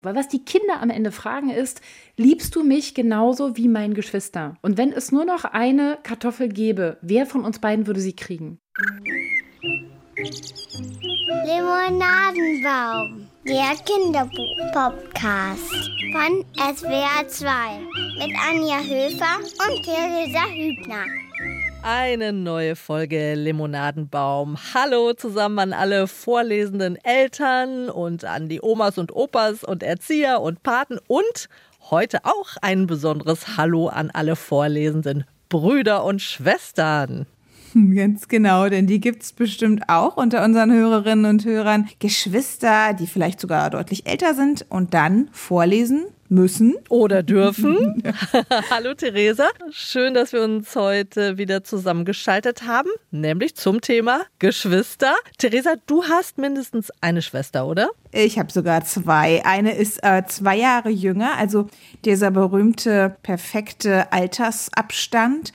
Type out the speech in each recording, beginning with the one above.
Weil was die Kinder am Ende fragen ist, liebst du mich genauso wie mein Geschwister? Und wenn es nur noch eine Kartoffel gäbe, wer von uns beiden würde sie kriegen? Limonadenbaum, der Kinderbuch-Podcast von SWR 2 mit Anja Höfer und Theresa Hübner. Eine neue Folge Limonadenbaum. Hallo zusammen an alle vorlesenden Eltern und an die Omas und Opas und Erzieher und Paten und heute auch ein besonderes Hallo an alle vorlesenden Brüder und Schwestern. Ganz genau, denn die gibt es bestimmt auch unter unseren Hörerinnen und Hörern. Geschwister, die vielleicht sogar deutlich älter sind und dann vorlesen müssen. Oder dürfen. Hallo Theresa. Schön, dass wir uns heute wieder zusammengeschaltet haben, nämlich zum Thema Geschwister. Theresa, du hast mindestens eine Schwester, oder? Ich habe sogar zwei. Eine ist äh, zwei Jahre jünger, also dieser berühmte, perfekte Altersabstand.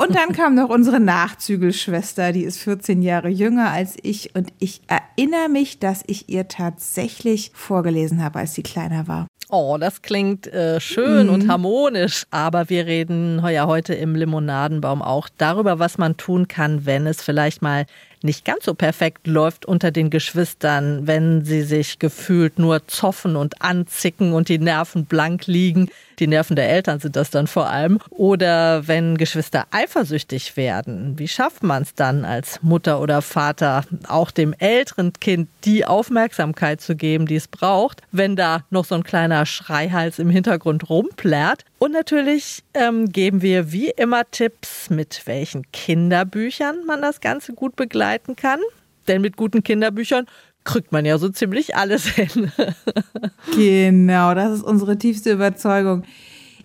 Und dann kam noch unsere Nachzügelschwester, die ist 14 Jahre jünger als ich. Und ich erinnere mich, dass ich ihr tatsächlich vorgelesen habe, als sie kleiner war. Oh, das klingt äh, schön mhm. und harmonisch. Aber wir reden ja heute im Limonadenbaum auch darüber, was man tun kann, wenn es vielleicht mal nicht ganz so perfekt läuft unter den Geschwistern, wenn sie sich gefühlt nur zoffen und anzicken und die Nerven blank liegen. Die Nerven der Eltern sind das dann vor allem. Oder wenn Geschwister eifersüchtig werden. Wie schafft man es dann als Mutter oder Vater, auch dem älteren Kind die Aufmerksamkeit zu geben, die es braucht, wenn da noch so ein kleiner Schreihals im Hintergrund rumplärt? Und natürlich ähm, geben wir wie immer Tipps, mit welchen Kinderbüchern man das Ganze gut begleiten kann. Denn mit guten Kinderbüchern kriegt man ja so ziemlich alles hin. genau, das ist unsere tiefste Überzeugung.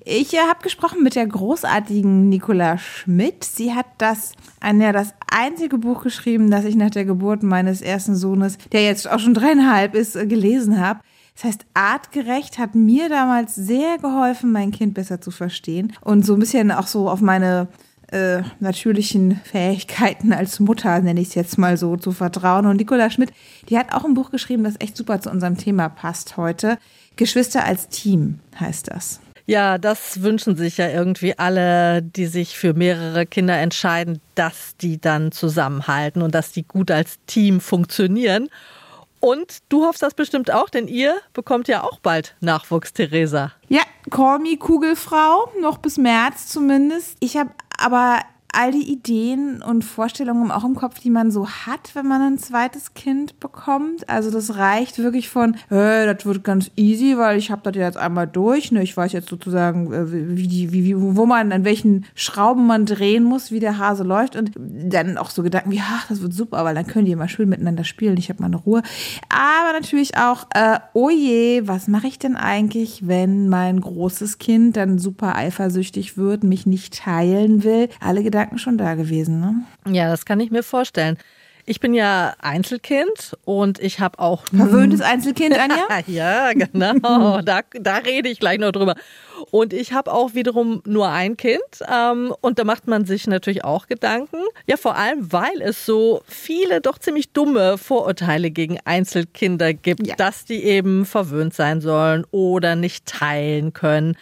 Ich äh, habe gesprochen mit der großartigen Nicola Schmidt. Sie hat das, ja, das einzige Buch geschrieben, das ich nach der Geburt meines ersten Sohnes, der jetzt auch schon dreieinhalb ist, äh, gelesen habe. Das heißt, artgerecht hat mir damals sehr geholfen, mein Kind besser zu verstehen und so ein bisschen auch so auf meine äh, natürlichen Fähigkeiten als Mutter, nenne ich es jetzt mal so, zu vertrauen. Und Nicola Schmidt, die hat auch ein Buch geschrieben, das echt super zu unserem Thema passt heute. Geschwister als Team heißt das. Ja, das wünschen sich ja irgendwie alle, die sich für mehrere Kinder entscheiden, dass die dann zusammenhalten und dass die gut als Team funktionieren. Und du hoffst das bestimmt auch, denn ihr bekommt ja auch bald Nachwuchs, Theresa. Ja, call me Kugelfrau, noch bis März zumindest. Ich habe aber all die Ideen und Vorstellungen auch im Kopf, die man so hat, wenn man ein zweites Kind bekommt. Also das reicht wirklich von, äh, das wird ganz easy, weil ich habe das jetzt einmal durch. Ne? Ich weiß jetzt sozusagen, äh, wie die, wie, wie, wo man, an welchen Schrauben man drehen muss, wie der Hase läuft. Und dann auch so Gedanken wie, ach, das wird super, weil dann können die immer schön miteinander spielen. Ich habe mal eine Ruhe. Aber natürlich auch, äh, oh je, was mache ich denn eigentlich, wenn mein großes Kind dann super eifersüchtig wird, mich nicht teilen will? Alle Gedanken Gedanken schon da gewesen, ne? Ja, das kann ich mir vorstellen. Ich bin ja Einzelkind und ich habe auch. Verwöhntes Einzelkind, Anja? ja, genau. da, da rede ich gleich noch drüber. Und ich habe auch wiederum nur ein Kind. Ähm, und da macht man sich natürlich auch Gedanken. Ja, vor allem, weil es so viele doch ziemlich dumme Vorurteile gegen Einzelkinder gibt, ja. dass die eben verwöhnt sein sollen oder nicht teilen können.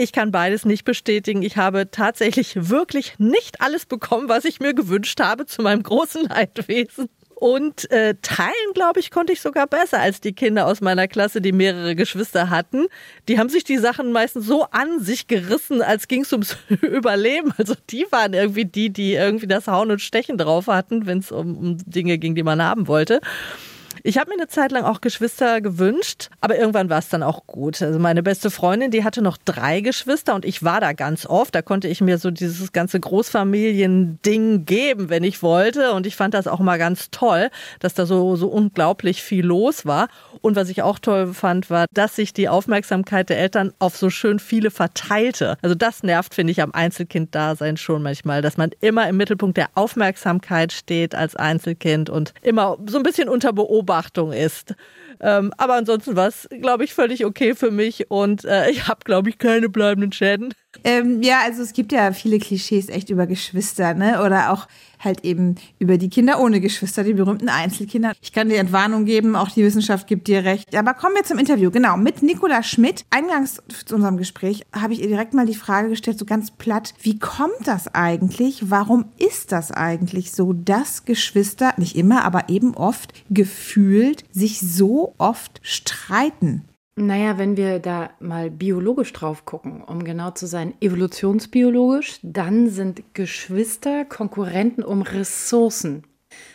Ich kann beides nicht bestätigen. Ich habe tatsächlich wirklich nicht alles bekommen, was ich mir gewünscht habe, zu meinem großen Leidwesen. Und äh, teilen, glaube ich, konnte ich sogar besser als die Kinder aus meiner Klasse, die mehrere Geschwister hatten. Die haben sich die Sachen meistens so an sich gerissen, als ging es ums Überleben. Also die waren irgendwie die, die irgendwie das Hauen und Stechen drauf hatten, wenn es um, um Dinge ging, die man haben wollte. Ich habe mir eine Zeit lang auch Geschwister gewünscht, aber irgendwann war es dann auch gut. Also meine beste Freundin, die hatte noch drei Geschwister und ich war da ganz oft. Da konnte ich mir so dieses ganze Großfamilien-Ding geben, wenn ich wollte. Und ich fand das auch mal ganz toll, dass da so, so unglaublich viel los war. Und was ich auch toll fand, war, dass sich die Aufmerksamkeit der Eltern auf so schön viele verteilte. Also das nervt, finde ich, am Einzelkind-Dasein schon manchmal, dass man immer im Mittelpunkt der Aufmerksamkeit steht als Einzelkind und immer so ein bisschen unter Beobachtung ist. Ähm, aber ansonsten war es, glaube ich, völlig okay für mich und äh, ich habe, glaube ich, keine bleibenden Schäden. Ähm, ja, also es gibt ja viele Klischees echt über Geschwister, ne? Oder auch halt eben über die Kinder ohne Geschwister, die berühmten Einzelkinder. Ich kann dir Entwarnung geben, auch die Wissenschaft gibt dir recht. Aber kommen wir zum Interview. Genau, mit Nicola Schmidt. Eingangs zu unserem Gespräch habe ich ihr direkt mal die Frage gestellt, so ganz platt, wie kommt das eigentlich? Warum ist das eigentlich so, dass Geschwister, nicht immer, aber eben oft gefühlt sich so oft streiten? Naja, wenn wir da mal biologisch drauf gucken, um genau zu sein, evolutionsbiologisch, dann sind Geschwister Konkurrenten um Ressourcen.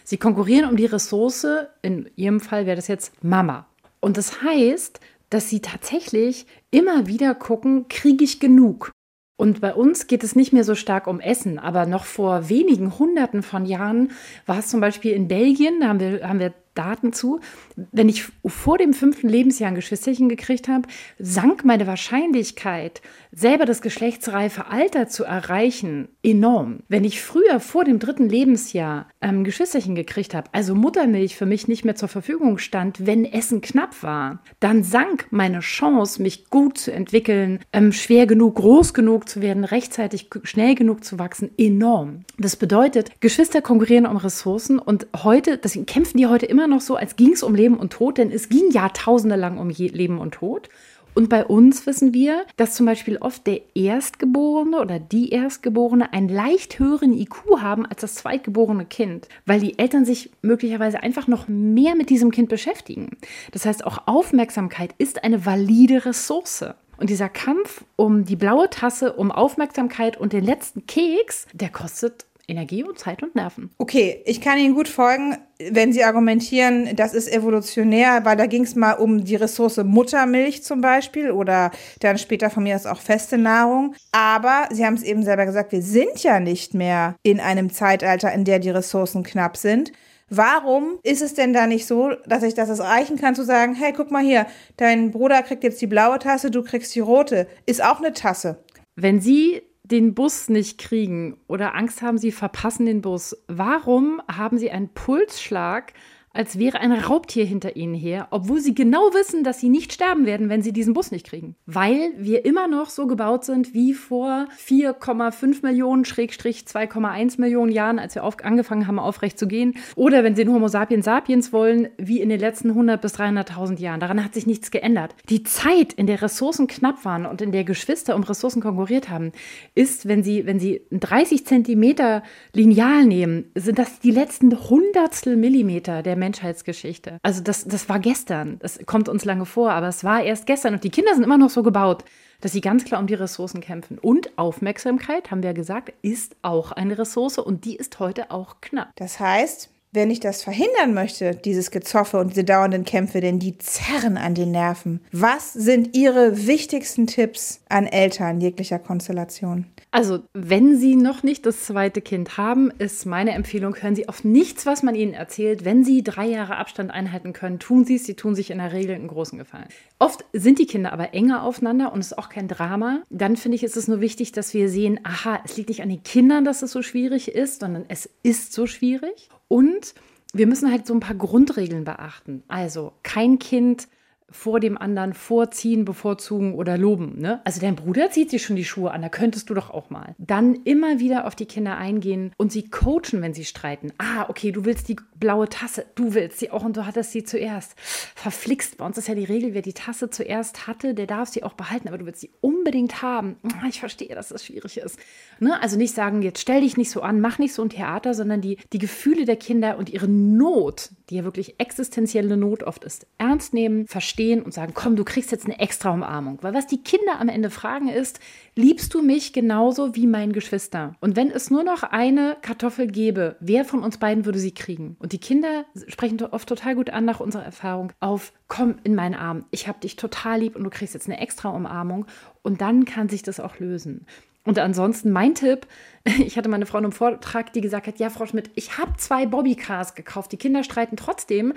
Sie konkurrieren um die Ressource, in ihrem Fall wäre das jetzt Mama. Und das heißt, dass sie tatsächlich immer wieder gucken, kriege ich genug? Und bei uns geht es nicht mehr so stark um Essen, aber noch vor wenigen Hunderten von Jahren war es zum Beispiel in Belgien, da haben wir, haben wir Daten zu. Wenn ich vor dem fünften Lebensjahr ein Geschwisterchen gekriegt habe, sank meine Wahrscheinlichkeit, selber das geschlechtsreife Alter zu erreichen, enorm. Wenn ich früher vor dem dritten Lebensjahr ein ähm, Geschwisterchen gekriegt habe, also Muttermilch für mich nicht mehr zur Verfügung stand, wenn Essen knapp war, dann sank meine Chance, mich gut zu entwickeln, ähm, schwer genug, groß genug zu werden, rechtzeitig schnell genug zu wachsen, enorm. Das bedeutet, Geschwister konkurrieren um Ressourcen und heute, deswegen kämpfen die heute immer immer noch so, als ging es um Leben und Tod, denn es ging Jahrtausende lang um Leben und Tod. Und bei uns wissen wir, dass zum Beispiel oft der Erstgeborene oder die Erstgeborene einen leicht höheren IQ haben als das zweitgeborene Kind, weil die Eltern sich möglicherweise einfach noch mehr mit diesem Kind beschäftigen. Das heißt, auch Aufmerksamkeit ist eine valide Ressource. Und dieser Kampf um die blaue Tasse, um Aufmerksamkeit und den letzten Keks, der kostet Energie und Zeit und Nerven. Okay, ich kann Ihnen gut folgen, wenn Sie argumentieren, das ist evolutionär, weil da ging es mal um die Ressource Muttermilch zum Beispiel oder dann später von mir ist auch feste Nahrung. Aber Sie haben es eben selber gesagt, wir sind ja nicht mehr in einem Zeitalter, in der die Ressourcen knapp sind. Warum ist es denn da nicht so, dass ich das reichen kann zu sagen, hey, guck mal hier, dein Bruder kriegt jetzt die blaue Tasse, du kriegst die rote, ist auch eine Tasse. Wenn Sie den Bus nicht kriegen oder Angst haben, sie verpassen den Bus, warum haben sie einen Pulsschlag als wäre ein Raubtier hinter ihnen her, obwohl sie genau wissen, dass sie nicht sterben werden, wenn sie diesen Bus nicht kriegen. Weil wir immer noch so gebaut sind wie vor 4,5 Millionen, Schrägstrich 2,1 Millionen Jahren, als wir angefangen haben, aufrecht zu gehen. Oder wenn sie den Homo sapiens sapiens wollen, wie in den letzten 100 bis 300.000 Jahren. Daran hat sich nichts geändert. Die Zeit, in der Ressourcen knapp waren und in der Geschwister um Ressourcen konkurriert haben, ist, wenn sie, wenn sie 30 Zentimeter Lineal nehmen, sind das die letzten Hundertstel Millimeter der Menschheitsgeschichte. Also das, das war gestern. Das kommt uns lange vor, aber es war erst gestern. Und die Kinder sind immer noch so gebaut, dass sie ganz klar um die Ressourcen kämpfen. Und Aufmerksamkeit, haben wir ja gesagt, ist auch eine Ressource und die ist heute auch knapp. Das heißt, wenn ich das verhindern möchte, dieses Gezoffe und diese dauernden Kämpfe, denn die zerren an den Nerven. Was sind Ihre wichtigsten Tipps an Eltern jeglicher Konstellation? Also, wenn Sie noch nicht das zweite Kind haben, ist meine Empfehlung, hören Sie auf nichts, was man Ihnen erzählt. Wenn Sie drei Jahre Abstand einhalten können, tun Sie es. Sie tun sich in der Regel einen großen Gefallen. Oft sind die Kinder aber enger aufeinander und es ist auch kein Drama. Dann finde ich, ist es nur wichtig, dass wir sehen, aha, es liegt nicht an den Kindern, dass es so schwierig ist, sondern es ist so schwierig. Und wir müssen halt so ein paar Grundregeln beachten. Also kein Kind vor dem anderen vorziehen, bevorzugen oder loben. Ne? Also dein Bruder zieht sich schon die Schuhe an, da könntest du doch auch mal. Dann immer wieder auf die Kinder eingehen und sie coachen, wenn sie streiten. Ah, okay, du willst die blaue Tasse, du willst sie auch und du hattest sie zuerst. Verflixt, bei uns ist ja die Regel, wer die Tasse zuerst hatte, der darf sie auch behalten, aber du willst sie unbedingt haben. Ah, ich verstehe, dass das schwierig ist. Ne? Also nicht sagen, jetzt stell dich nicht so an, mach nicht so ein Theater, sondern die, die Gefühle der Kinder und ihre Not, die ja wirklich existenzielle Not oft ist, ernst nehmen, verstehen stehen und sagen, komm, du kriegst jetzt eine extra Umarmung. Weil was die Kinder am Ende fragen ist, liebst du mich genauso wie mein Geschwister? Und wenn es nur noch eine Kartoffel gäbe, wer von uns beiden würde sie kriegen? Und die Kinder sprechen oft total gut an nach unserer Erfahrung auf, komm in meinen Arm, ich habe dich total lieb und du kriegst jetzt eine extra Umarmung. Und dann kann sich das auch lösen. Und ansonsten mein Tipp, ich hatte meine Frau in einem Vortrag, die gesagt hat, ja, Frau Schmidt, ich habe zwei Bobbycars gekauft, die Kinder streiten trotzdem.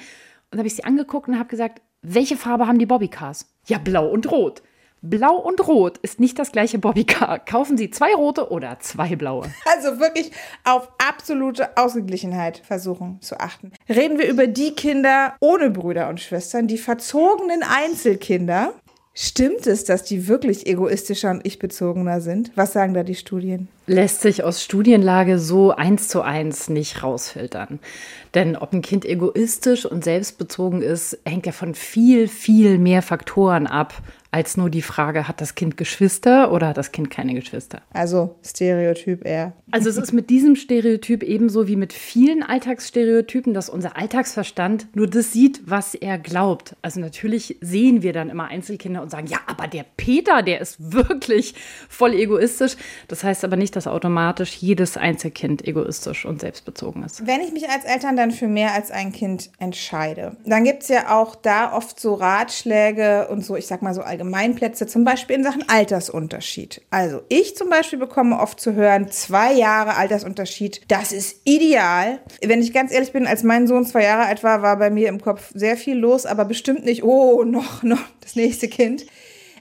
Und habe ich sie angeguckt und habe gesagt, welche Farbe haben die Bobbycars? Ja, blau und rot. Blau und Rot ist nicht das gleiche Bobbycar. Kaufen Sie zwei rote oder zwei blaue. Also wirklich auf absolute Ausgeglichenheit versuchen zu achten. Reden wir über die Kinder ohne Brüder und Schwestern, die verzogenen Einzelkinder. Stimmt es, dass die wirklich egoistischer und ich-bezogener sind? Was sagen da die Studien? Lässt sich aus Studienlage so eins zu eins nicht rausfiltern. Denn ob ein Kind egoistisch und selbstbezogen ist, hängt ja von viel, viel mehr Faktoren ab, als nur die Frage, hat das Kind Geschwister oder hat das Kind keine Geschwister? Also Stereotyp eher. Also es ist mit diesem Stereotyp ebenso wie mit vielen Alltagsstereotypen, dass unser Alltagsverstand nur das sieht, was er glaubt. Also natürlich sehen wir dann immer Einzelkinder und sagen, ja, aber der Peter, der ist wirklich voll egoistisch. Das heißt aber nicht, dass automatisch jedes Einzelkind egoistisch und selbstbezogen ist. Wenn ich mich als Eltern dann für mehr als ein Kind entscheide, dann gibt es ja auch da oft so Ratschläge und so, ich sag mal so Allgemeinplätze, zum Beispiel in Sachen Altersunterschied. Also ich zum Beispiel bekomme oft zu hören, zwei Jahre Altersunterschied, das ist ideal. Wenn ich ganz ehrlich bin, als mein Sohn zwei Jahre alt war, war bei mir im Kopf sehr viel los, aber bestimmt nicht, oh, noch, noch das nächste Kind.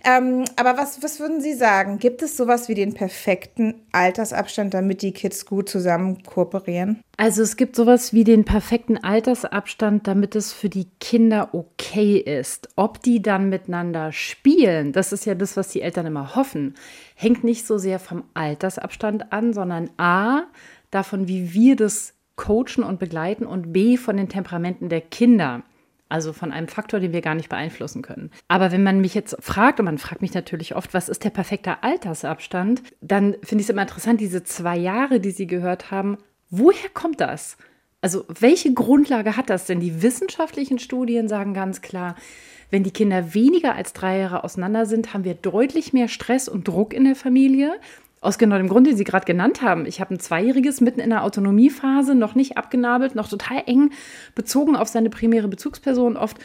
Ähm, aber was, was würden Sie sagen? Gibt es sowas wie den perfekten Altersabstand, damit die Kids gut zusammen kooperieren? Also es gibt sowas wie den perfekten Altersabstand, damit es für die Kinder okay ist. Ob die dann miteinander spielen, das ist ja das, was die Eltern immer hoffen, hängt nicht so sehr vom Altersabstand an, sondern a, davon, wie wir das coachen und begleiten und b, von den Temperamenten der Kinder. Also von einem Faktor, den wir gar nicht beeinflussen können. Aber wenn man mich jetzt fragt, und man fragt mich natürlich oft, was ist der perfekte Altersabstand, dann finde ich es immer interessant, diese zwei Jahre, die Sie gehört haben, woher kommt das? Also welche Grundlage hat das denn? Die wissenschaftlichen Studien sagen ganz klar, wenn die Kinder weniger als drei Jahre auseinander sind, haben wir deutlich mehr Stress und Druck in der Familie. Aus genau dem Grund, den Sie gerade genannt haben. Ich habe ein Zweijähriges mitten in der Autonomiephase, noch nicht abgenabelt, noch total eng bezogen auf seine primäre Bezugsperson oft.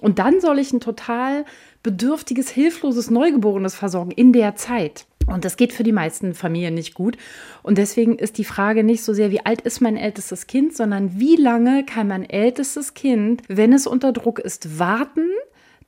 Und dann soll ich ein total bedürftiges, hilfloses Neugeborenes versorgen in der Zeit. Und das geht für die meisten Familien nicht gut. Und deswegen ist die Frage nicht so sehr, wie alt ist mein ältestes Kind, sondern wie lange kann mein ältestes Kind, wenn es unter Druck ist, warten,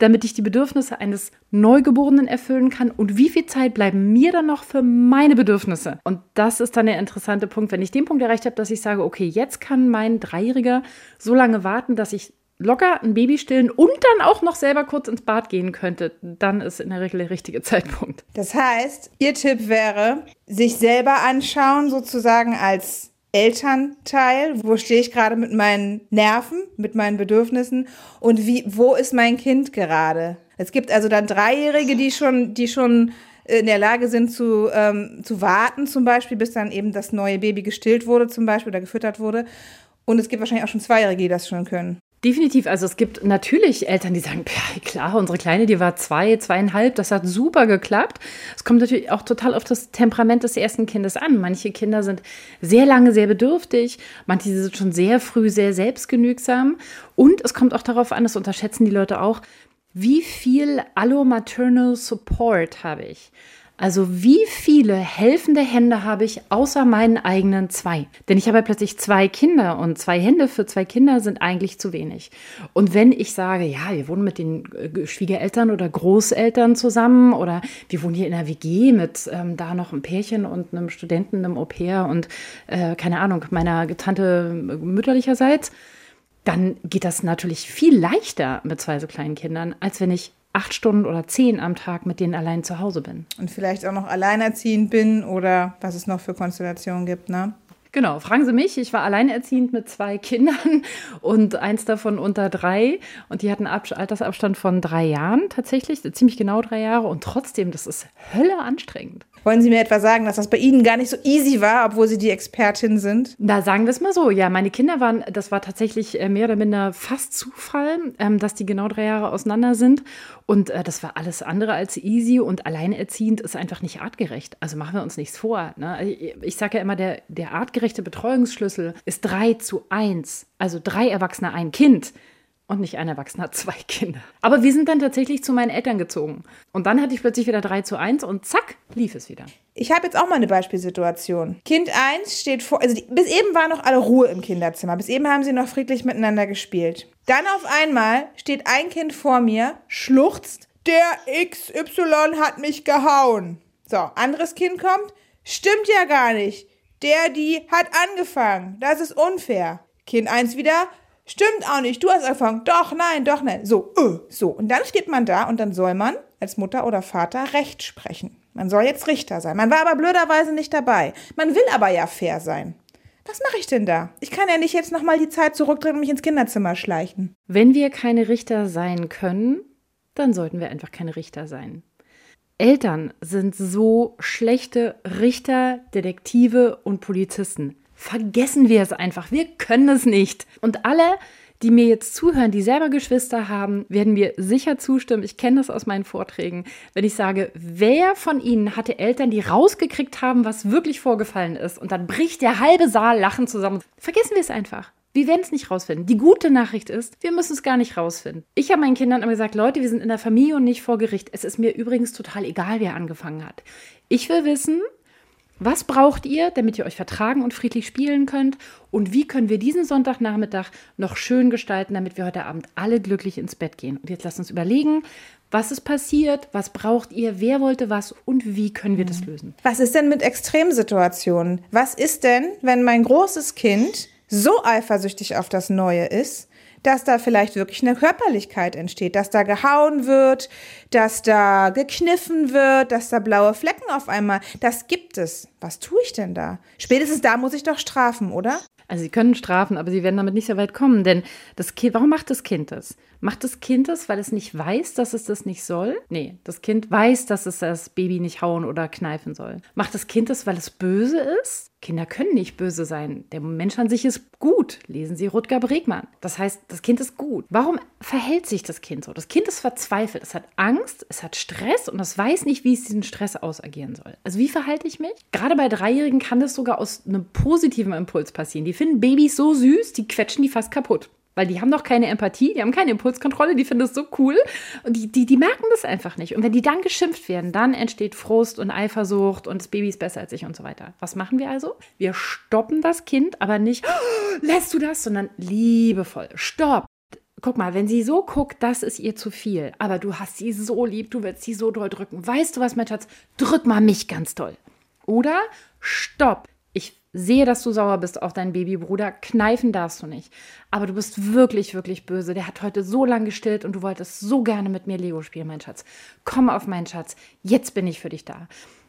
damit ich die Bedürfnisse eines Neugeborenen erfüllen kann und wie viel Zeit bleiben mir dann noch für meine Bedürfnisse? Und das ist dann der interessante Punkt, wenn ich den Punkt erreicht habe, dass ich sage, okay, jetzt kann mein Dreijähriger so lange warten, dass ich locker ein Baby stillen und dann auch noch selber kurz ins Bad gehen könnte, dann ist in der Regel der richtige Zeitpunkt. Das heißt, Ihr Tipp wäre, sich selber anschauen, sozusagen als Elternteil, wo stehe ich gerade mit meinen Nerven, mit meinen Bedürfnissen und wie, wo ist mein Kind gerade? Es gibt also dann Dreijährige, die schon, die schon in der Lage sind zu, ähm, zu warten, zum Beispiel, bis dann eben das neue Baby gestillt wurde, zum Beispiel, oder gefüttert wurde. Und es gibt wahrscheinlich auch schon Zweijährige, die das schon können. Definitiv. Also es gibt natürlich Eltern, die sagen, ja klar, unsere Kleine, die war zwei, zweieinhalb, das hat super geklappt. Es kommt natürlich auch total auf das Temperament des ersten Kindes an. Manche Kinder sind sehr lange sehr bedürftig, manche sind schon sehr früh sehr selbstgenügsam. Und es kommt auch darauf an, das unterschätzen die Leute auch, wie viel Allo-Maternal Support habe ich? Also wie viele helfende Hände habe ich außer meinen eigenen zwei? Denn ich habe plötzlich zwei Kinder und zwei Hände für zwei Kinder sind eigentlich zu wenig. Und wenn ich sage, ja, wir wohnen mit den äh, Schwiegereltern oder Großeltern zusammen oder wir wohnen hier in einer WG mit ähm, da noch einem Pärchen und einem Studenten, einem Au pair und äh, keine Ahnung, meiner Tante mütterlicherseits, dann geht das natürlich viel leichter mit zwei so kleinen Kindern, als wenn ich acht Stunden oder zehn am Tag mit denen allein zu Hause bin. Und vielleicht auch noch alleinerziehend bin oder was es noch für Konstellationen gibt, ne? Genau, fragen Sie mich. Ich war alleinerziehend mit zwei Kindern und eins davon unter drei. Und die hatten Altersabstand von drei Jahren tatsächlich, ziemlich genau drei Jahre. Und trotzdem, das ist Hölle anstrengend. Wollen Sie mir etwa sagen, dass das bei Ihnen gar nicht so easy war, obwohl Sie die Expertin sind? Na, sagen wir es mal so. Ja, meine Kinder waren, das war tatsächlich äh, mehr oder minder fast Zufall, ähm, dass die genau drei Jahre auseinander sind. Und äh, das war alles andere als easy und alleinerziehend ist einfach nicht artgerecht. Also machen wir uns nichts vor. Ne? Ich, ich sage ja immer, der, der artgerechte Betreuungsschlüssel ist drei zu eins. Also drei Erwachsene, ein Kind und nicht ein Erwachsener zwei Kinder. Aber wir sind dann tatsächlich zu meinen Eltern gezogen. Und dann hatte ich plötzlich wieder 3 zu 1 und zack, lief es wieder. Ich habe jetzt auch mal eine Beispielsituation. Kind 1 steht vor, also die, bis eben war noch alle Ruhe im Kinderzimmer. Bis eben haben sie noch friedlich miteinander gespielt. Dann auf einmal steht ein Kind vor mir, schluchzt, der XY hat mich gehauen. So, anderes Kind kommt, stimmt ja gar nicht. Der, die hat angefangen. Das ist unfair. Kind 1 wieder, stimmt auch nicht. Du hast angefangen. Doch, nein, doch, nein. So, äh, so. Und dann steht man da und dann soll man als Mutter oder Vater Recht sprechen. Man soll jetzt Richter sein. Man war aber blöderweise nicht dabei. Man will aber ja fair sein. Was mache ich denn da? Ich kann ja nicht jetzt nochmal die Zeit zurückdrehen und mich ins Kinderzimmer schleichen. Wenn wir keine Richter sein können, dann sollten wir einfach keine Richter sein. Eltern sind so schlechte Richter, Detektive und Polizisten. Vergessen wir es einfach. Wir können es nicht. Und alle, die mir jetzt zuhören, die selber Geschwister haben, werden mir sicher zustimmen. Ich kenne das aus meinen Vorträgen, wenn ich sage, wer von Ihnen hatte Eltern, die rausgekriegt haben, was wirklich vorgefallen ist, und dann bricht der halbe Saal lachend zusammen. Vergessen wir es einfach. Wir werden es nicht rausfinden. Die gute Nachricht ist, wir müssen es gar nicht rausfinden. Ich habe meinen Kindern immer gesagt, Leute, wir sind in der Familie und nicht vor Gericht. Es ist mir übrigens total egal, wer angefangen hat. Ich will wissen, was braucht ihr, damit ihr euch vertragen und friedlich spielen könnt? Und wie können wir diesen Sonntagnachmittag noch schön gestalten, damit wir heute Abend alle glücklich ins Bett gehen? Und jetzt lasst uns überlegen, was ist passiert? Was braucht ihr? Wer wollte was? Und wie können wir das lösen? Was ist denn mit Extremsituationen? Was ist denn, wenn mein großes Kind so eifersüchtig auf das Neue ist, dass da vielleicht wirklich eine Körperlichkeit entsteht, dass da gehauen wird, dass da gekniffen wird, dass da blaue Flecken auf einmal, das gibt es. Was tue ich denn da? Spätestens da muss ich doch strafen, oder? Also sie können strafen, aber sie werden damit nicht so weit kommen, denn das Kind, warum macht das Kind das? Macht das Kind das, weil es nicht weiß, dass es das nicht soll? Nee, das Kind weiß, dass es das Baby nicht hauen oder kneifen soll. Macht das Kind das, weil es böse ist? Kinder können nicht böse sein. Der Mensch an sich ist gut. Lesen Sie Rutger Bregmann. Das heißt, das Kind ist gut. Warum verhält sich das Kind so? Das Kind ist verzweifelt. Es hat Angst, es hat Stress und es weiß nicht, wie es diesen Stress ausagieren soll. Also wie verhalte ich mich? Gerade bei Dreijährigen kann das sogar aus einem positiven Impuls passieren. Die finden Babys so süß, die quetschen die fast kaputt. Weil die haben noch keine Empathie, die haben keine Impulskontrolle, die finden das so cool und die, die, die merken das einfach nicht. Und wenn die dann geschimpft werden, dann entsteht Frust und Eifersucht und das Baby ist besser als ich und so weiter. Was machen wir also? Wir stoppen das Kind, aber nicht, oh, lässt du das, sondern liebevoll. Stopp! Guck mal, wenn sie so guckt, das ist ihr zu viel. Aber du hast sie so lieb, du willst sie so doll drücken. Weißt du was, mein Schatz? Drück mal mich ganz doll. Oder stopp. Sehe, dass du sauer bist auf deinen Babybruder. Kneifen darfst du nicht. Aber du bist wirklich, wirklich böse. Der hat heute so lange gestillt und du wolltest so gerne mit mir Lego spielen, mein Schatz. Komm auf meinen Schatz. Jetzt bin ich für dich da.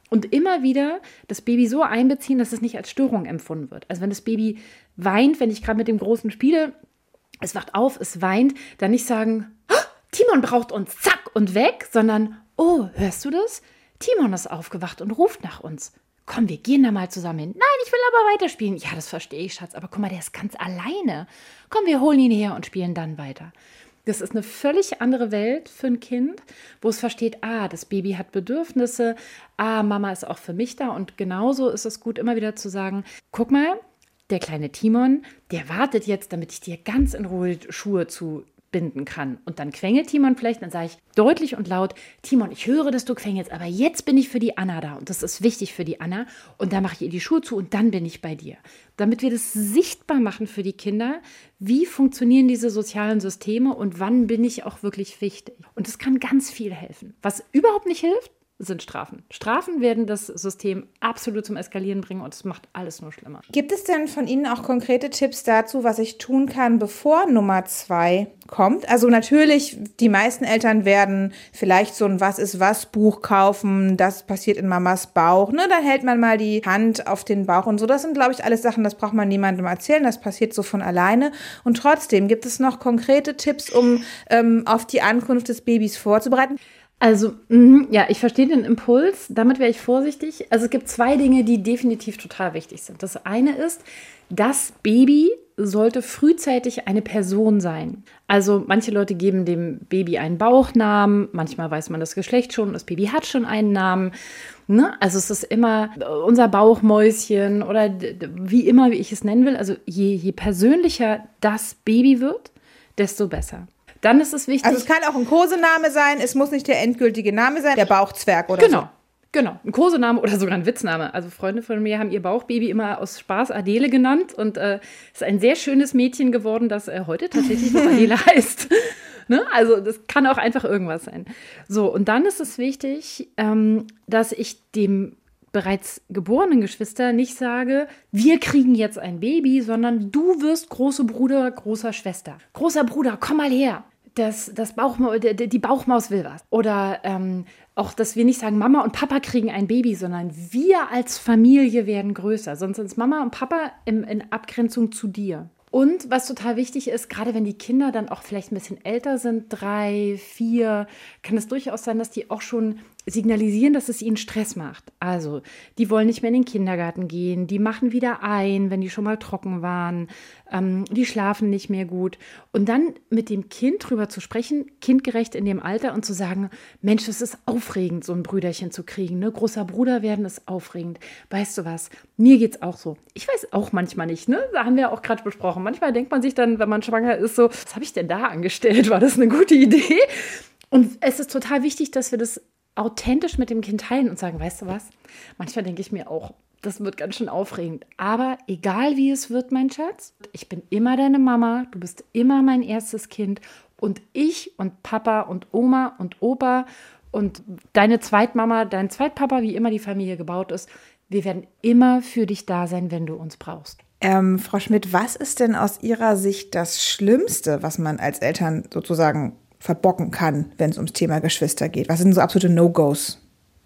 Und immer wieder das Baby so einbeziehen, dass es nicht als Störung empfunden wird. Also wenn das Baby weint, wenn ich gerade mit dem Großen spiele, es wacht auf, es weint, dann nicht sagen, oh, Timon braucht uns, zack und weg, sondern, oh, hörst du das? Timon ist aufgewacht und ruft nach uns komm, wir gehen da mal zusammen hin. Nein, ich will aber weiterspielen. Ja, das verstehe ich, Schatz. Aber guck mal, der ist ganz alleine. Komm, wir holen ihn her und spielen dann weiter. Das ist eine völlig andere Welt für ein Kind, wo es versteht, ah, das Baby hat Bedürfnisse, ah, Mama ist auch für mich da. Und genauso ist es gut, immer wieder zu sagen, guck mal, der kleine Timon, der wartet jetzt, damit ich dir ganz in Ruhe Schuhe zu binden kann. Und dann quengelt Timon vielleicht, dann sage ich deutlich und laut, Timon, ich höre, dass du quengelst, aber jetzt bin ich für die Anna da und das ist wichtig für die Anna und da mache ich ihr die Schuhe zu und dann bin ich bei dir. Damit wir das sichtbar machen für die Kinder, wie funktionieren diese sozialen Systeme und wann bin ich auch wirklich wichtig. Und das kann ganz viel helfen. Was überhaupt nicht hilft, sind Strafen. Strafen werden das System absolut zum Eskalieren bringen und es macht alles nur schlimmer. Gibt es denn von Ihnen auch konkrete Tipps dazu, was ich tun kann, bevor Nummer zwei kommt? Also natürlich, die meisten Eltern werden vielleicht so ein Was ist was Buch kaufen, das passiert in Mamas Bauch, ne? Da hält man mal die Hand auf den Bauch und so. Das sind, glaube ich, alles Sachen, das braucht man niemandem erzählen, das passiert so von alleine. Und trotzdem gibt es noch konkrete Tipps, um ähm, auf die Ankunft des Babys vorzubereiten. Also, mh, ja, ich verstehe den Impuls. Damit wäre ich vorsichtig. Also, es gibt zwei Dinge, die definitiv total wichtig sind. Das eine ist, das Baby sollte frühzeitig eine Person sein. Also, manche Leute geben dem Baby einen Bauchnamen. Manchmal weiß man das Geschlecht schon. Das Baby hat schon einen Namen. Ne? Also, es ist immer unser Bauchmäuschen oder wie immer, wie ich es nennen will. Also, je, je persönlicher das Baby wird, desto besser. Dann ist es wichtig. Also es kann auch ein Kosename sein, es muss nicht der endgültige Name sein, der Bauchzwerg oder genau. so. Genau, ein Kosename oder sogar ein Witzname. Also Freunde von mir haben ihr Bauchbaby immer aus Spaß Adele genannt und äh, ist ein sehr schönes Mädchen geworden, das äh, heute tatsächlich noch Adele heißt. Ne? Also das kann auch einfach irgendwas sein. So, und dann ist es wichtig, ähm, dass ich dem bereits geborenen Geschwister nicht sage, wir kriegen jetzt ein Baby, sondern du wirst große Bruder, großer Schwester. Großer Bruder, komm mal her. Das, das Bauchma die Bauchmaus will was. Oder ähm, auch, dass wir nicht sagen, Mama und Papa kriegen ein Baby, sondern wir als Familie werden größer. Sonst sind es Mama und Papa in, in Abgrenzung zu dir. Und was total wichtig ist, gerade wenn die Kinder dann auch vielleicht ein bisschen älter sind, drei, vier, kann es durchaus sein, dass die auch schon signalisieren, dass es ihnen Stress macht. Also, die wollen nicht mehr in den Kindergarten gehen, die machen wieder ein, wenn die schon mal trocken waren, ähm, die schlafen nicht mehr gut. Und dann mit dem Kind drüber zu sprechen, kindgerecht in dem Alter und zu sagen, Mensch, es ist aufregend, so ein Brüderchen zu kriegen. Ne? Großer Bruder werden ist aufregend. Weißt du was? Mir geht's auch so. Ich weiß auch manchmal nicht, ne? Da haben wir auch gerade besprochen. Manchmal denkt man sich dann, wenn man schwanger ist, so, was habe ich denn da angestellt? War das eine gute Idee? Und es ist total wichtig, dass wir das authentisch mit dem Kind teilen und sagen, weißt du was? Manchmal denke ich mir auch, das wird ganz schön aufregend. Aber egal wie es wird, mein Schatz, ich bin immer deine Mama, du bist immer mein erstes Kind und ich und Papa und Oma und Opa und deine Zweitmama, dein Zweitpapa, wie immer die Familie gebaut ist, wir werden immer für dich da sein, wenn du uns brauchst. Ähm, Frau Schmidt, was ist denn aus Ihrer Sicht das Schlimmste, was man als Eltern sozusagen verbocken kann, wenn es ums Thema Geschwister geht? Was sind so absolute No-Gos?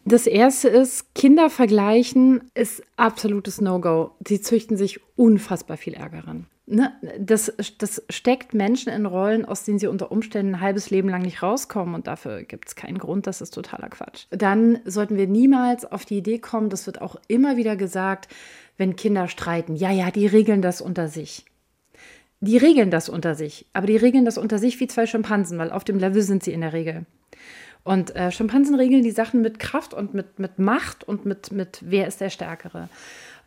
Das erste ist, Kinder vergleichen ist absolutes No-Go. Sie züchten sich unfassbar viel Ärger ran. Ne? Das, das steckt Menschen in Rollen, aus denen sie unter Umständen ein halbes Leben lang nicht rauskommen und dafür gibt es keinen Grund, das ist totaler Quatsch. Dann sollten wir niemals auf die Idee kommen, das wird auch immer wieder gesagt, wenn Kinder streiten, ja, ja, die regeln das unter sich die regeln das unter sich. Aber die regeln das unter sich wie zwei Schimpansen, weil auf dem Level sind sie in der Regel. Und äh, Schimpansen regeln die Sachen mit Kraft und mit, mit Macht und mit, mit wer ist der Stärkere.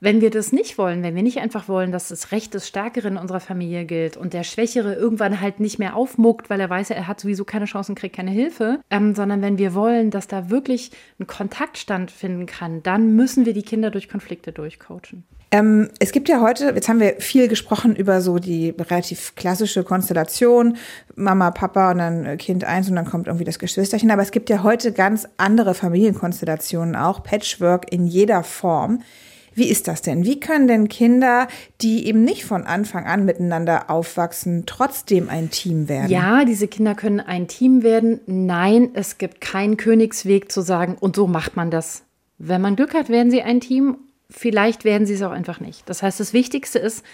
Wenn wir das nicht wollen, wenn wir nicht einfach wollen, dass das Recht des Stärkeren in unserer Familie gilt und der Schwächere irgendwann halt nicht mehr aufmuckt, weil er weiß, er hat sowieso keine Chance und kriegt keine Hilfe, ähm, sondern wenn wir wollen, dass da wirklich ein Kontakt stattfinden kann, dann müssen wir die Kinder durch Konflikte durchcoachen. Ähm, es gibt ja heute, jetzt haben wir viel gesprochen über so die relativ klassische Konstellation, Mama, Papa und dann Kind eins und dann kommt irgendwie das Geschwisterchen. Aber es gibt ja heute ganz andere Familienkonstellationen auch, Patchwork in jeder Form. Wie ist das denn? Wie können denn Kinder, die eben nicht von Anfang an miteinander aufwachsen, trotzdem ein Team werden? Ja, diese Kinder können ein Team werden. Nein, es gibt keinen Königsweg zu sagen, und so macht man das. Wenn man Glück hat, werden sie ein Team vielleicht werden sie es auch einfach nicht. Das heißt, das Wichtigste ist,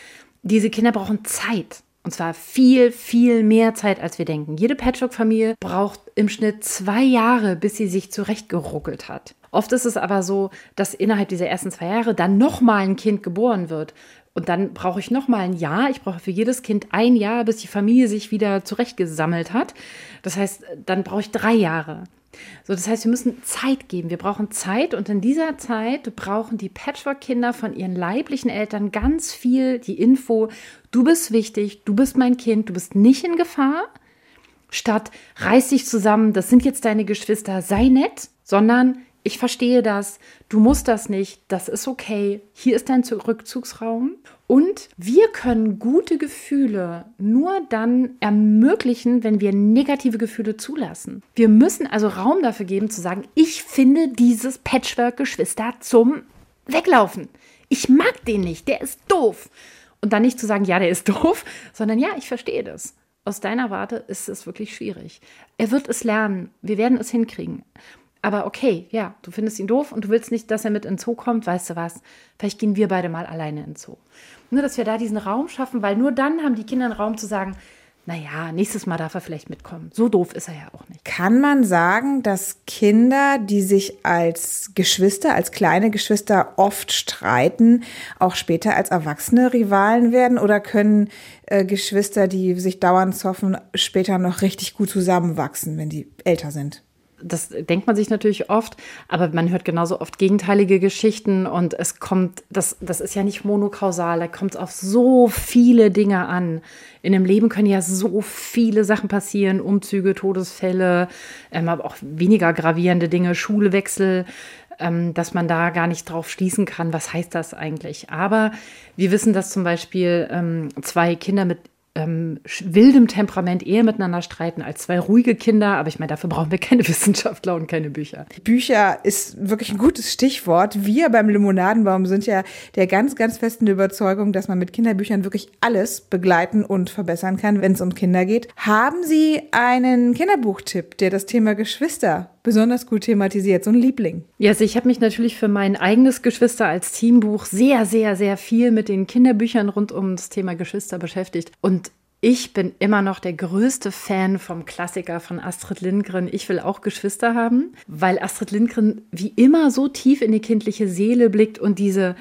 diese Kinder brauchen Zeit. Und zwar viel, viel mehr Zeit, als wir denken. Jede Patchwork-Familie braucht im Schnitt zwei Jahre, bis sie sich zurechtgeruckelt hat. Oft ist es aber so, dass innerhalb dieser ersten zwei Jahre dann nochmal ein Kind geboren wird. Und dann brauche ich nochmal ein Jahr. Ich brauche für jedes Kind ein Jahr, bis die Familie sich wieder zurechtgesammelt hat. Das heißt, dann brauche ich drei Jahre. So, das heißt, wir müssen Zeit geben. Wir brauchen Zeit und in dieser Zeit brauchen die Patchwork-Kinder von ihren leiblichen Eltern ganz viel die Info, du bist wichtig, du bist mein Kind, du bist nicht in Gefahr. Statt reiß dich zusammen, das sind jetzt deine Geschwister, sei nett, sondern ich verstehe das, du musst das nicht, das ist okay, hier ist dein Rückzugsraum. Und wir können gute Gefühle nur dann ermöglichen, wenn wir negative Gefühle zulassen. Wir müssen also Raum dafür geben, zu sagen, ich finde dieses Patchwork-Geschwister zum Weglaufen. Ich mag den nicht, der ist doof. Und dann nicht zu sagen, ja, der ist doof, sondern ja, ich verstehe das. Aus deiner Warte ist es wirklich schwierig. Er wird es lernen. Wir werden es hinkriegen. Aber okay, ja, du findest ihn doof und du willst nicht, dass er mit ins Zoo kommt, weißt du was? Vielleicht gehen wir beide mal alleine ins Zoo. Nur, dass wir da diesen Raum schaffen, weil nur dann haben die Kinder einen Raum zu sagen, naja, nächstes Mal darf er vielleicht mitkommen. So doof ist er ja auch nicht. Kann man sagen, dass Kinder, die sich als Geschwister, als kleine Geschwister oft streiten, auch später als Erwachsene Rivalen werden? Oder können äh, Geschwister, die sich dauernd zoffen, später noch richtig gut zusammenwachsen, wenn die älter sind? Das denkt man sich natürlich oft, aber man hört genauso oft gegenteilige Geschichten und es kommt, das, das ist ja nicht monokausal, da kommt es auf so viele Dinge an. In einem Leben können ja so viele Sachen passieren, Umzüge, Todesfälle, ähm, aber auch weniger gravierende Dinge, Schulwechsel, ähm, dass man da gar nicht drauf schließen kann, was heißt das eigentlich. Aber wir wissen, dass zum Beispiel ähm, zwei Kinder mit ähm, wildem Temperament eher miteinander streiten als zwei ruhige Kinder. Aber ich meine, dafür brauchen wir keine Wissenschaftler und keine Bücher. Bücher ist wirklich ein gutes Stichwort. Wir beim Limonadenbaum sind ja der ganz, ganz festen Überzeugung, dass man mit Kinderbüchern wirklich alles begleiten und verbessern kann, wenn es um Kinder geht. Haben Sie einen Kinderbuchtipp, der das Thema Geschwister besonders gut thematisiert, so ein Liebling? Ja, also ich habe mich natürlich für mein eigenes Geschwister als Teambuch sehr, sehr, sehr viel mit den Kinderbüchern rund um das Thema Geschwister beschäftigt. Und ich bin immer noch der größte Fan vom Klassiker von Astrid Lindgren. Ich will auch Geschwister haben, weil Astrid Lindgren wie immer so tief in die kindliche Seele blickt und diese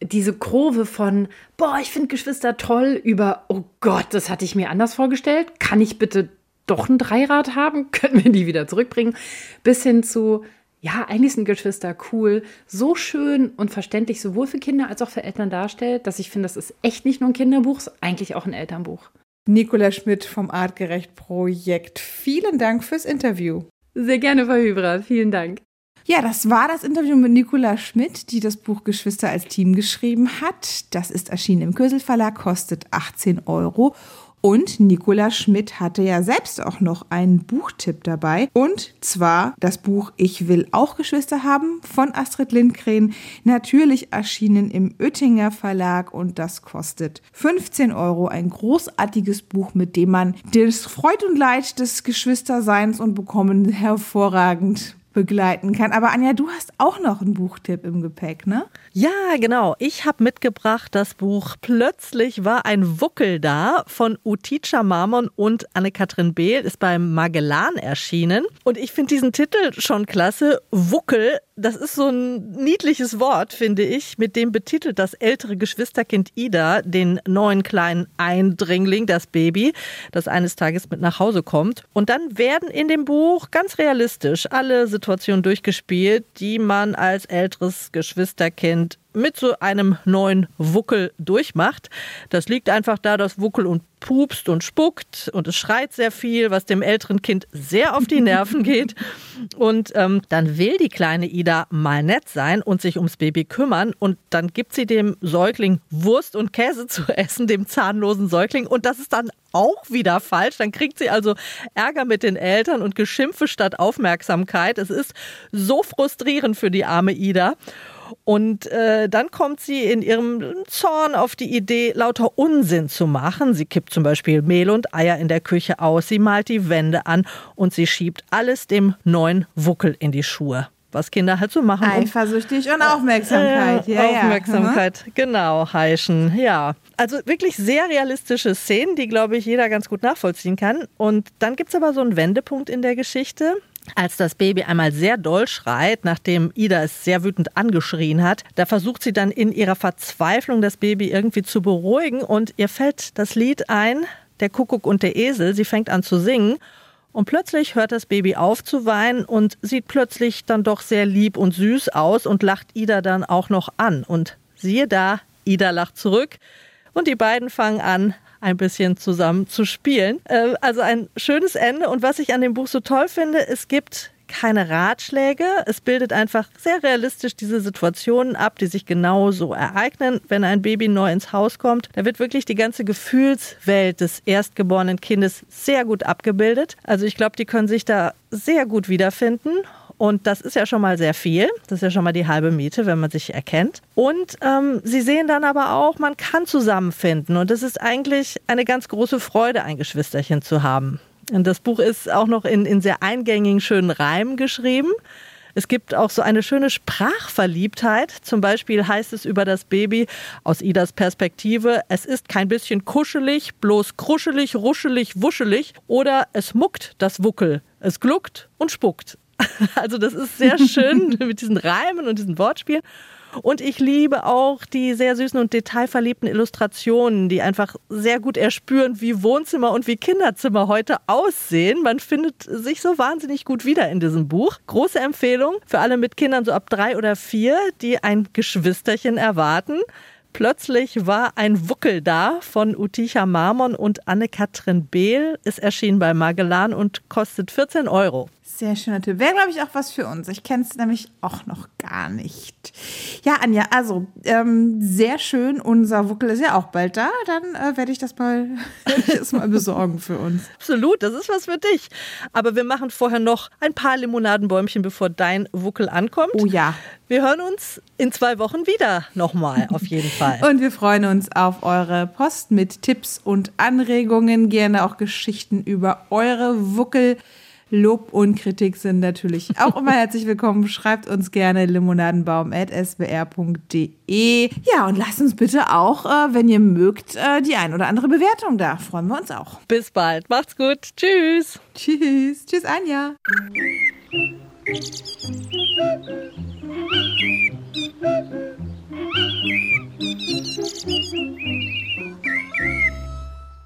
diese Kurve von, boah, ich finde Geschwister toll, über, oh Gott, das hatte ich mir anders vorgestellt. Kann ich bitte doch ein Dreirad haben? Können wir die wieder zurückbringen? Bis hin zu, ja, eigentlich sind Geschwister cool, so schön und verständlich sowohl für Kinder als auch für Eltern darstellt, dass ich finde, das ist echt nicht nur ein Kinderbuch, eigentlich auch ein Elternbuch. Nicola Schmidt vom Artgerecht Projekt. Vielen Dank fürs Interview. Sehr gerne, Frau Hübra. Vielen Dank. Ja, das war das Interview mit Nicola Schmidt, die das Buch Geschwister als Team geschrieben hat. Das ist erschienen im Kösel Verlag, kostet 18 Euro. Und Nicola Schmidt hatte ja selbst auch noch einen Buchtipp dabei. Und zwar das Buch Ich will auch Geschwister haben von Astrid Lindgren. Natürlich erschienen im Oettinger Verlag und das kostet 15 Euro. Ein großartiges Buch, mit dem man das Freud und Leid des Geschwisterseins und Bekommen hervorragend begleiten kann. Aber Anja, du hast auch noch einen Buchtipp im Gepäck, ne? Ja, genau. Ich habe mitgebracht das Buch Plötzlich war ein Wuckel da von Uticha Marmon und Anne-Kathrin Behl, ist beim Magellan erschienen. Und ich finde diesen Titel schon klasse. Wuckel, das ist so ein niedliches Wort, finde ich. Mit dem betitelt das ältere Geschwisterkind Ida den neuen kleinen Eindringling, das Baby, das eines Tages mit nach Hause kommt. Und dann werden in dem Buch ganz realistisch alle Situationen durchgespielt, die man als älteres Geschwisterkind mit so einem neuen Wuckel durchmacht. Das liegt einfach da, dass Wuckel und pupst und spuckt und es schreit sehr viel, was dem älteren Kind sehr auf die Nerven geht. Und ähm, dann will die kleine Ida mal nett sein und sich ums Baby kümmern und dann gibt sie dem Säugling Wurst und Käse zu essen, dem zahnlosen Säugling. Und das ist dann auch wieder falsch. Dann kriegt sie also Ärger mit den Eltern und Geschimpfe statt Aufmerksamkeit. Es ist so frustrierend für die arme Ida. Und äh, dann kommt sie in ihrem Zorn auf die Idee, lauter Unsinn zu machen. Sie kippt zum Beispiel Mehl und Eier in der Küche aus, sie malt die Wände an und sie schiebt alles dem neuen Wuckel in die Schuhe was Kinder halt so machen. Eifersüchtig und Aufmerksamkeit. Äh, ja, Aufmerksamkeit, ja. genau, heischen. Ja, also wirklich sehr realistische Szenen, die, glaube ich, jeder ganz gut nachvollziehen kann. Und dann gibt es aber so einen Wendepunkt in der Geschichte. Als das Baby einmal sehr doll schreit, nachdem Ida es sehr wütend angeschrien hat, da versucht sie dann in ihrer Verzweiflung das Baby irgendwie zu beruhigen. Und ihr fällt das Lied ein, der Kuckuck und der Esel, sie fängt an zu singen. Und plötzlich hört das Baby auf zu weinen und sieht plötzlich dann doch sehr lieb und süß aus und lacht Ida dann auch noch an. Und siehe da, Ida lacht zurück. Und die beiden fangen an, ein bisschen zusammen zu spielen. Äh, also ein schönes Ende. Und was ich an dem Buch so toll finde, es gibt keine Ratschläge. Es bildet einfach sehr realistisch diese Situationen ab, die sich genauso ereignen, wenn ein Baby neu ins Haus kommt. Da wird wirklich die ganze Gefühlswelt des erstgeborenen Kindes sehr gut abgebildet. Also ich glaube, die können sich da sehr gut wiederfinden. Und das ist ja schon mal sehr viel. Das ist ja schon mal die halbe Miete, wenn man sich erkennt. Und ähm, sie sehen dann aber auch, man kann zusammenfinden. Und es ist eigentlich eine ganz große Freude, ein Geschwisterchen zu haben. Und das Buch ist auch noch in, in sehr eingängigen, schönen Reimen geschrieben. Es gibt auch so eine schöne Sprachverliebtheit. Zum Beispiel heißt es über das Baby aus Idas Perspektive, es ist kein bisschen kuschelig, bloß kruschelig, ruschelig, wuschelig oder es muckt das Wuckel, es gluckt und spuckt. Also das ist sehr schön mit diesen Reimen und diesen Wortspielen. Und ich liebe auch die sehr süßen und detailverliebten Illustrationen, die einfach sehr gut erspüren, wie Wohnzimmer und wie Kinderzimmer heute aussehen. Man findet sich so wahnsinnig gut wieder in diesem Buch. Große Empfehlung für alle mit Kindern so ab drei oder vier, die ein Geschwisterchen erwarten. Plötzlich war ein Wuckel da von Uticha Marmon und Anne-Kathrin Behl. Ist erschienen bei Magellan und kostet 14 Euro. Sehr schöner Tipp. Wäre, glaube ich, auch was für uns. Ich kenne es nämlich auch noch gar nicht. Ja, Anja, also ähm, sehr schön. Unser Wuckel ist ja auch bald da. Dann äh, werde ich das mal, ich das mal besorgen für uns. Absolut, das ist was für dich. Aber wir machen vorher noch ein paar Limonadenbäumchen, bevor dein Wuckel ankommt. Oh ja. Wir hören uns in zwei Wochen wieder nochmal, auf jeden Fall. Und wir freuen uns auf eure Post mit Tipps und Anregungen. Gerne auch Geschichten über eure Wuckel. Lob und Kritik sind natürlich auch immer herzlich willkommen. Schreibt uns gerne limonadenbaum.sbr.de. Ja, und lasst uns bitte auch, äh, wenn ihr mögt, äh, die ein oder andere Bewertung da. Freuen wir uns auch. Bis bald. Macht's gut. Tschüss. Tschüss. Tschüss, Anja.